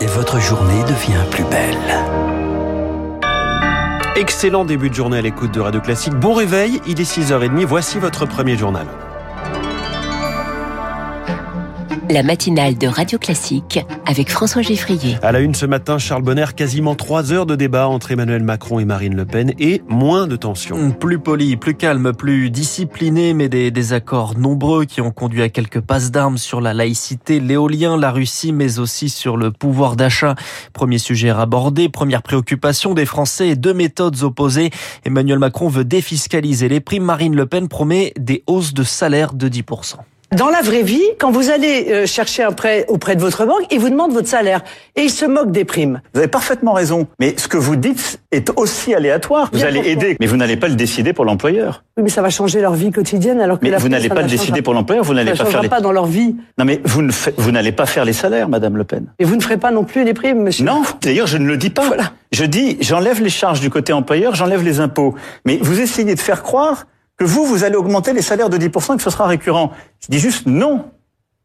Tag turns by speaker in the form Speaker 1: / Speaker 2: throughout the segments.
Speaker 1: et votre journée devient plus belle.
Speaker 2: Excellent début de journée à l'écoute de Radio Classique. Bon réveil, il est 6h30, voici votre premier journal.
Speaker 3: La matinale de Radio Classique avec François Geffrier.
Speaker 2: À la une ce matin, Charles Bonner, quasiment trois heures de débat entre Emmanuel Macron et Marine Le Pen et moins de tension.
Speaker 4: Plus poli, plus calme, plus discipliné, mais des désaccords nombreux qui ont conduit à quelques passes d'armes sur la laïcité, l'éolien, la Russie, mais aussi sur le pouvoir d'achat. Premier sujet abordé, première préoccupation des Français et deux méthodes opposées. Emmanuel Macron veut défiscaliser les primes. Marine Le Pen promet des hausses de salaire de 10%.
Speaker 5: Dans la vraie vie, quand vous allez euh, chercher un prêt auprès de votre banque, ils vous demandent votre salaire et ils se moquent des primes.
Speaker 6: Vous avez parfaitement raison, mais ce que vous dites est aussi aléatoire. Vous allez
Speaker 5: pourquoi
Speaker 6: aider, mais vous n'allez pas le décider pour l'employeur.
Speaker 5: Oui, mais ça va changer leur vie quotidienne alors que
Speaker 6: Mais
Speaker 5: la
Speaker 6: vous n'allez pas le décider pour l'employeur, vous n'allez pas faire les...
Speaker 5: pas dans leur vie.
Speaker 6: Non mais vous ne fa- vous n'allez pas faire les salaires, Madame Le Pen.
Speaker 5: Et vous ne ferez pas non plus les primes, monsieur.
Speaker 6: Non, d'ailleurs je ne le dis pas.
Speaker 5: Voilà.
Speaker 6: Je dis j'enlève les charges du côté employeur, j'enlève les impôts. Mais vous essayez de faire croire que vous, vous allez augmenter les salaires de 10% et que ce sera récurrent. Je dis juste non.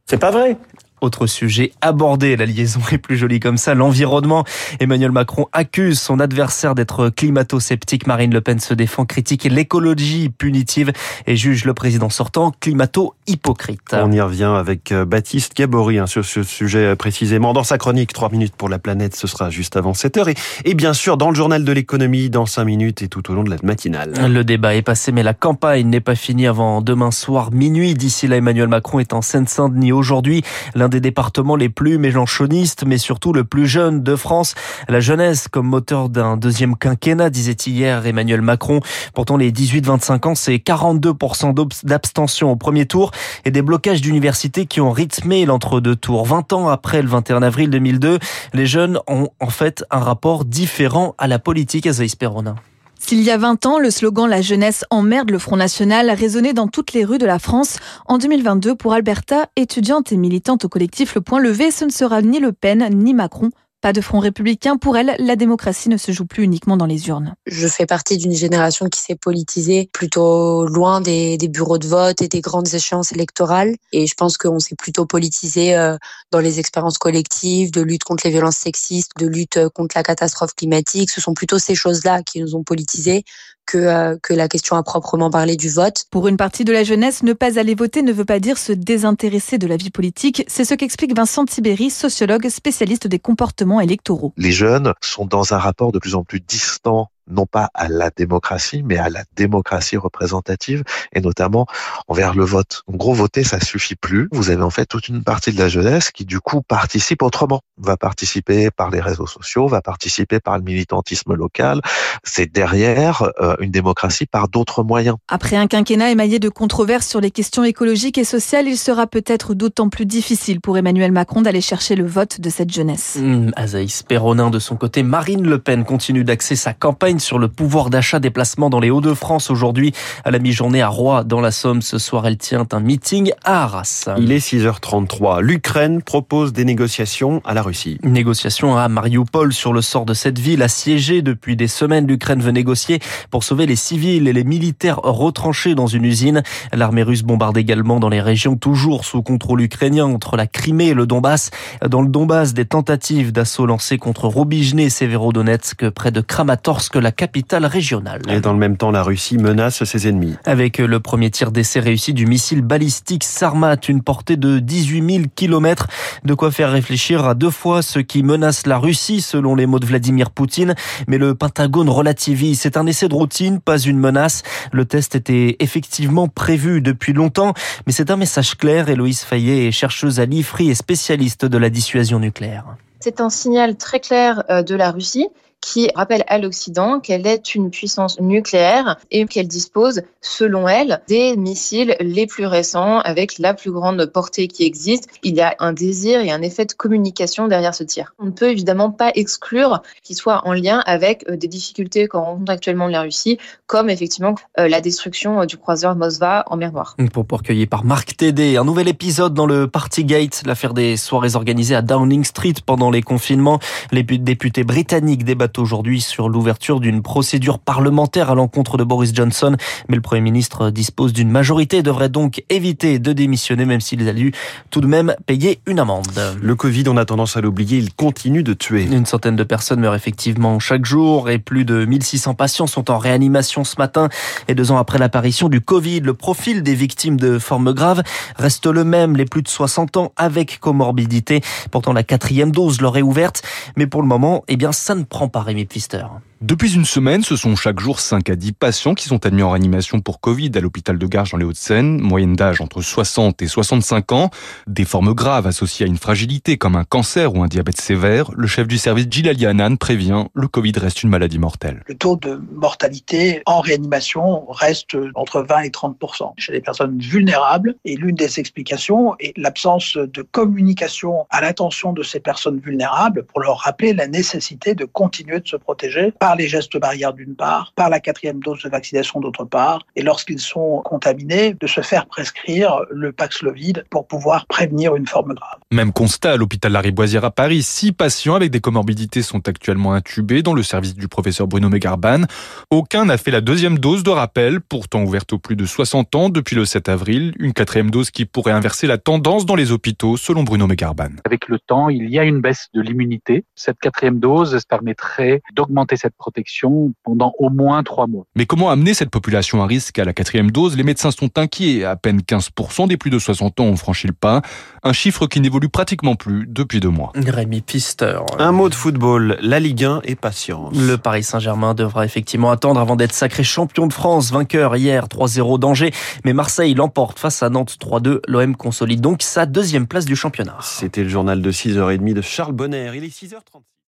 Speaker 6: C'est pas vrai.
Speaker 4: Autre sujet abordé, la liaison est plus jolie comme ça, l'environnement. Emmanuel Macron accuse son adversaire d'être climato-sceptique. Marine Le Pen se défend, critique l'écologie punitive et juge le président sortant climato-hypocrite.
Speaker 2: On y revient avec euh, Baptiste Gabory hein, sur ce sujet euh, précisément. Dans sa chronique 3 minutes pour la planète, ce sera juste avant 7h. Et, et bien sûr, dans le journal de l'économie, dans 5 minutes et tout au long de la matinale.
Speaker 4: Le débat est passé, mais la campagne n'est pas finie avant demain soir minuit. D'ici là, Emmanuel Macron est en Seine-Saint-Denis aujourd'hui, l'un des départements les plus mélanchonistes, mais surtout le plus jeune de France. La jeunesse comme moteur d'un deuxième quinquennat, disait hier Emmanuel Macron. Pourtant, les 18-25 ans, c'est 42% d'obs- d'abstention au premier tour et des blocages d'universités qui ont rythmé l'entre-deux tours. 20 ans après le 21 avril 2002, les jeunes ont en fait un rapport différent à la politique, Azaïs Perronin.
Speaker 7: S'il y a 20 ans, le slogan La jeunesse emmerde le Front National résonnait dans toutes les rues de la France. En 2022, pour Alberta, étudiante et militante au collectif Le Point Levé, ce ne sera ni Le Pen ni Macron. Pas de front républicain. Pour elle, la démocratie ne se joue plus uniquement dans les urnes.
Speaker 8: Je fais partie d'une génération qui s'est politisée plutôt loin des, bureaux de vote et des grandes échéances électorales. Et je pense qu'on s'est plutôt politisé euh, dans les expériences collectives, de lutte contre les violences sexistes, de lutte euh, contre la catastrophe climatique. Ce sont plutôt ces choses-là qui nous ont politisés que, euh, que la question à proprement parler du vote.
Speaker 7: Pour une partie de la jeunesse, ne pas aller voter ne veut pas dire se désintéresser de la vie politique. C'est ce qu'explique Vincent Tibéry, sociologue spécialiste des comportements électoraux.
Speaker 9: les jeunes sont dans un rapport de plus en plus distant non pas à la démocratie, mais à la démocratie représentative, et notamment envers le vote. En gros, voter, ça suffit plus. Vous avez en fait toute une partie de la jeunesse qui, du coup, participe autrement. Va participer par les réseaux sociaux, va participer par le militantisme local. C'est derrière euh, une démocratie par d'autres moyens.
Speaker 7: Après un quinquennat émaillé de controverses sur les questions écologiques et sociales, il sera peut-être d'autant plus difficile pour Emmanuel Macron d'aller chercher le vote de cette jeunesse.
Speaker 4: Mmh, Azaïs Perronin, de son côté, Marine Le Pen continue d'axer sa campagne sur le pouvoir d'achat des placements dans les Hauts-de-France aujourd'hui. À la mi-journée à Roy, dans la Somme, ce soir, elle tient un meeting à Arras.
Speaker 2: Il est 6h33. L'Ukraine propose des négociations à la Russie.
Speaker 4: Une négociation à Mariupol sur le sort de cette ville assiégée depuis des semaines. L'Ukraine veut négocier pour sauver les civils et les militaires retranchés dans une usine. L'armée russe bombarde également dans les régions toujours sous contrôle ukrainien entre la Crimée et le Donbass. Dans le Donbass, des tentatives d'assaut lancées contre Robijne et Severodonetsk près de Kramatorsk, la capitale régionale.
Speaker 2: Et dans le même temps, la Russie menace ses ennemis.
Speaker 4: Avec le premier tir d'essai réussi du missile balistique Sarmat, une portée de 18 000 kilomètres. De quoi faire réfléchir à deux fois ce qui menace la Russie, selon les mots de Vladimir Poutine. Mais le Pentagone relativise. C'est un essai de routine, pas une menace. Le test était effectivement prévu depuis longtemps, mais c'est un message clair. Héloïse Fayet est chercheuse à l'IFRI et spécialiste de la dissuasion nucléaire.
Speaker 10: C'est un signal très clair euh, de la Russie qui rappelle à l'Occident qu'elle est une puissance nucléaire et qu'elle dispose, selon elle, des missiles les plus récents avec la plus grande portée qui existe. Il y a un désir et un effet de communication derrière ce tir. On ne peut évidemment pas exclure qu'il soit en lien avec euh, des difficultés qu'en rencontre actuellement la Russie, comme effectivement euh, la destruction euh, du croiseur Moskva en mer Noire.
Speaker 4: Pour recueilli par Marc Tédé, un nouvel épisode dans le Partygate, l'affaire des soirées organisées à Downing Street pendant les confinements. Les députés britanniques débattent aujourd'hui sur l'ouverture d'une procédure parlementaire à l'encontre de Boris Johnson, mais le Premier ministre dispose d'une majorité et devrait donc éviter de démissionner, même s'il a dû tout de même payer une amende.
Speaker 2: Le Covid, on a tendance à l'oublier, il continue de tuer.
Speaker 4: Une centaine de personnes meurent effectivement chaque jour et plus de 1600 patients sont en réanimation ce matin. Et deux ans après l'apparition du Covid, le profil des victimes de formes graves reste le même, les plus de 60 ans avec comorbidité. Pourtant, la quatrième dose leur est ouverte, mais pour le moment, eh bien, ça ne prend pas Rémi Pfister.
Speaker 11: Depuis une semaine, ce sont chaque jour 5 à 10 patients qui sont admis en réanimation pour Covid à l'hôpital de Garges dans les Hauts-de-Seine, moyenne d'âge entre 60 et 65 ans. Des formes graves associées à une fragilité comme un cancer ou un diabète sévère, le chef du service Gilali Hanan prévient, le Covid reste une maladie mortelle.
Speaker 12: Le taux de mortalité en réanimation reste entre 20 et 30% chez les personnes vulnérables et l'une des explications est l'absence de communication à l'attention de ces personnes vulnérables pour leur rappeler la nécessité de continuer de se protéger les gestes barrières d'une part, par la quatrième dose de vaccination d'autre part, et lorsqu'ils sont contaminés, de se faire prescrire le Paxlovid pour pouvoir prévenir une forme grave.
Speaker 11: Même constat à l'hôpital Lariboisière à Paris. Six patients avec des comorbidités sont actuellement intubés dans le service du professeur Bruno Megarban. Aucun n'a fait la deuxième dose de rappel, pourtant ouverte aux plus de 60 ans depuis le 7 avril. Une quatrième dose qui pourrait inverser la tendance dans les hôpitaux, selon Bruno Megarban.
Speaker 13: Avec le temps, il y a une baisse de l'immunité. Cette quatrième dose permettrait d'augmenter cette protection pendant au moins trois mois.
Speaker 11: Mais comment amener cette population à risque à la quatrième dose? Les médecins sont inquiets. À peine 15% des plus de 60 ans ont franchi le pas. Un chiffre qui n'évolue pratiquement plus depuis deux mois.
Speaker 4: Rémi Pister.
Speaker 2: Un mot de football. La Ligue 1 est patience.
Speaker 4: Le Paris Saint-Germain devra effectivement attendre avant d'être sacré champion de France. Vainqueur hier 3-0 d'Angers. Mais Marseille l'emporte face à Nantes 3-2. L'OM consolide donc sa deuxième place du championnat.
Speaker 2: C'était le journal de 6h30 de Charles Bonner. Il est 6h30.